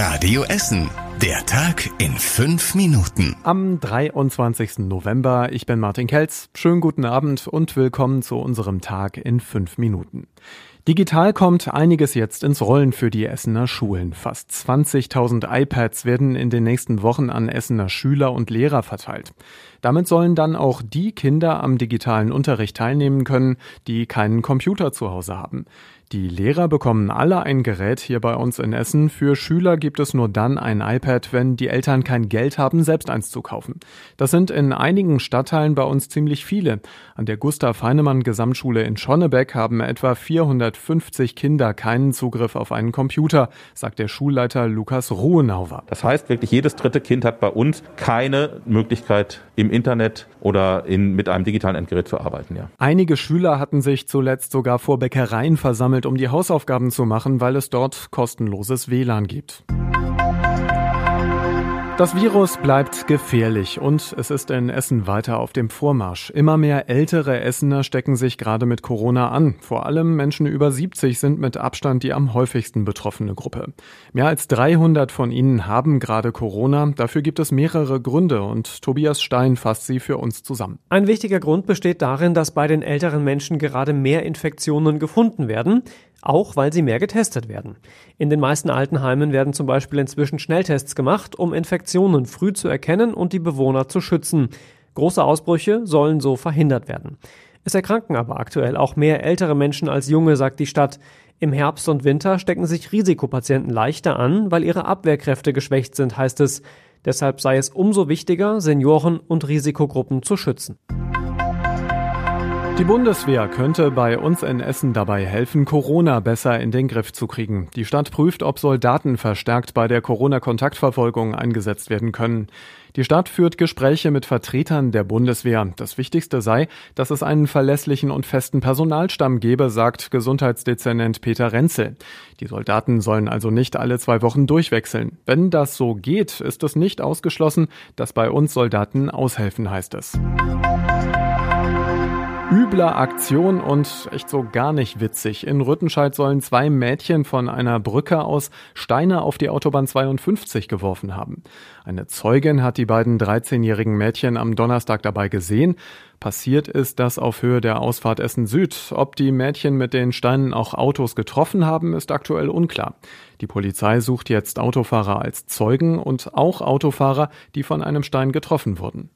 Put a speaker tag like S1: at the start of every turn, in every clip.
S1: Radio Essen. Der Tag in fünf Minuten.
S2: Am 23. November, ich bin Martin Kelz. Schönen guten Abend und willkommen zu unserem Tag in fünf Minuten. Digital kommt einiges jetzt ins Rollen für die Essener Schulen. Fast 20.000 iPads werden in den nächsten Wochen an Essener Schüler und Lehrer verteilt. Damit sollen dann auch die Kinder am digitalen Unterricht teilnehmen können, die keinen Computer zu Hause haben. Die Lehrer bekommen alle ein Gerät hier bei uns in Essen. Für Schüler gibt es nur dann ein iPad, wenn die Eltern kein Geld haben, selbst eins zu kaufen. Das sind in einigen Stadtteilen bei uns ziemlich viele. An der Gustav Heinemann Gesamtschule in Schonnebeck haben etwa 450 Kinder keinen Zugriff auf einen Computer, sagt der Schulleiter Lukas Ruhenauer.
S3: Das heißt wirklich, jedes dritte Kind hat bei uns keine Möglichkeit im Internet oder in, mit einem digitalen Endgerät zu arbeiten. Ja.
S2: Einige Schüler hatten sich zuletzt sogar vor Bäckereien versammelt gesammelt, um die Hausaufgaben zu machen, weil es dort kostenloses WLAN gibt. Das Virus bleibt gefährlich und es ist in Essen weiter auf dem Vormarsch. Immer mehr ältere Essener stecken sich gerade mit Corona an. Vor allem Menschen über 70 sind mit Abstand die am häufigsten betroffene Gruppe. Mehr als 300 von ihnen haben gerade Corona. Dafür gibt es mehrere Gründe und Tobias Stein fasst sie für uns zusammen.
S4: Ein wichtiger Grund besteht darin, dass bei den älteren Menschen gerade mehr Infektionen gefunden werden auch weil sie mehr getestet werden. In den meisten Altenheimen werden zum Beispiel inzwischen Schnelltests gemacht, um Infektionen früh zu erkennen und die Bewohner zu schützen. Große Ausbrüche sollen so verhindert werden. Es erkranken aber aktuell auch mehr ältere Menschen als junge, sagt die Stadt. Im Herbst und Winter stecken sich Risikopatienten leichter an, weil ihre Abwehrkräfte geschwächt sind, heißt es. Deshalb sei es umso wichtiger, Senioren und Risikogruppen zu schützen.
S2: Die Bundeswehr könnte bei uns in Essen dabei helfen, Corona besser in den Griff zu kriegen. Die Stadt prüft, ob Soldaten verstärkt bei der Corona-Kontaktverfolgung eingesetzt werden können. Die Stadt führt Gespräche mit Vertretern der Bundeswehr. Das Wichtigste sei, dass es einen verlässlichen und festen Personalstamm gebe, sagt Gesundheitsdezernent Peter Renzel. Die Soldaten sollen also nicht alle zwei Wochen durchwechseln. Wenn das so geht, ist es nicht ausgeschlossen, dass bei uns Soldaten aushelfen, heißt es übler Aktion und echt so gar nicht witzig. In Rüttenscheid sollen zwei Mädchen von einer Brücke aus Steine auf die Autobahn 52 geworfen haben. Eine Zeugin hat die beiden 13-jährigen Mädchen am Donnerstag dabei gesehen. Passiert ist das auf Höhe der Ausfahrt Essen Süd. Ob die Mädchen mit den Steinen auch Autos getroffen haben, ist aktuell unklar. Die Polizei sucht jetzt Autofahrer als Zeugen und auch Autofahrer, die von einem Stein getroffen wurden.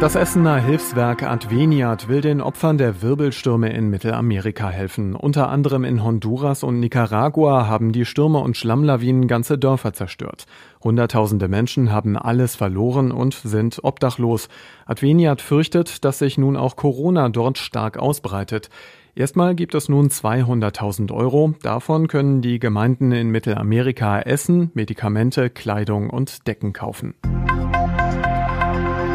S2: Das Essener Hilfswerk Adveniat will den Opfern der Wirbelstürme in Mittelamerika helfen. Unter anderem in Honduras und Nicaragua haben die Stürme und Schlammlawinen ganze Dörfer zerstört. Hunderttausende Menschen haben alles verloren und sind obdachlos. Adveniat fürchtet, dass sich nun auch Corona dort stark ausbreitet. Erstmal gibt es nun 200.000 Euro. Davon können die Gemeinden in Mittelamerika Essen, Medikamente, Kleidung und Decken kaufen.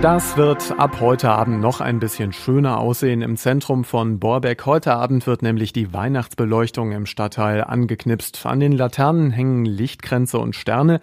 S2: Das wird ab heute Abend noch ein bisschen schöner aussehen im Zentrum von Borbeck. Heute Abend wird nämlich die Weihnachtsbeleuchtung im Stadtteil angeknipst. An den Laternen hängen Lichtkränze und Sterne.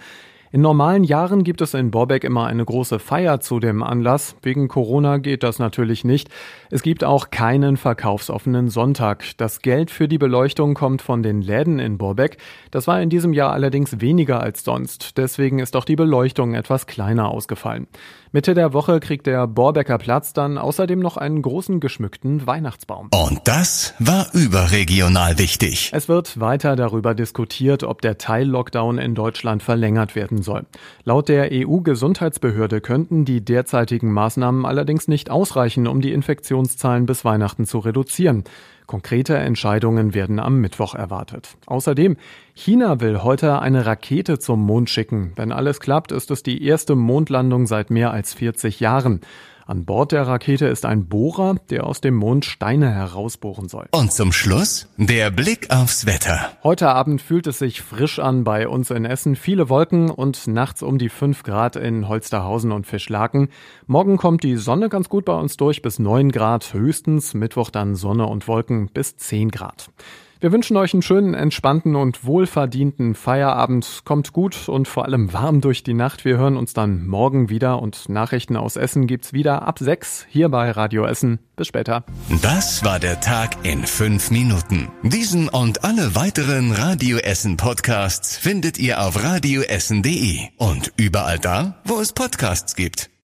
S2: In normalen Jahren gibt es in Borbeck immer eine große Feier zu dem Anlass. Wegen Corona geht das natürlich nicht. Es gibt auch keinen verkaufsoffenen Sonntag. Das Geld für die Beleuchtung kommt von den Läden in Borbeck. Das war in diesem Jahr allerdings weniger als sonst. Deswegen ist auch die Beleuchtung etwas kleiner ausgefallen. Mitte der Woche kriegt der Borbecker Platz dann außerdem noch einen großen geschmückten Weihnachtsbaum.
S1: Und das war überregional wichtig.
S2: Es wird weiter darüber diskutiert, ob der Teil-Lockdown in Deutschland verlängert werden soll. Laut der EU-Gesundheitsbehörde könnten die derzeitigen Maßnahmen allerdings nicht ausreichen, um die Infektionszahlen bis Weihnachten zu reduzieren. Konkrete Entscheidungen werden am Mittwoch erwartet. Außerdem, China will heute eine Rakete zum Mond schicken. Wenn alles klappt, ist es die erste Mondlandung seit mehr als 40 Jahren. An Bord der Rakete ist ein Bohrer, der aus dem Mond Steine herausbohren soll.
S1: Und zum Schluss der Blick aufs Wetter.
S2: Heute Abend fühlt es sich frisch an bei uns in Essen. Viele Wolken und nachts um die 5 Grad in Holsterhausen und Fischlaken. Morgen kommt die Sonne ganz gut bei uns durch bis 9 Grad höchstens. Mittwoch dann Sonne und Wolken bis 10 Grad. Wir wünschen euch einen schönen, entspannten und wohlverdienten Feierabend. Kommt gut und vor allem warm durch die Nacht. Wir hören uns dann morgen wieder und Nachrichten aus Essen gibt's wieder ab sechs hier bei Radio Essen. Bis später.
S1: Das war der Tag in fünf Minuten. Diesen und alle weiteren Radio Essen Podcasts findet ihr auf radioessen.de und überall da, wo es Podcasts gibt.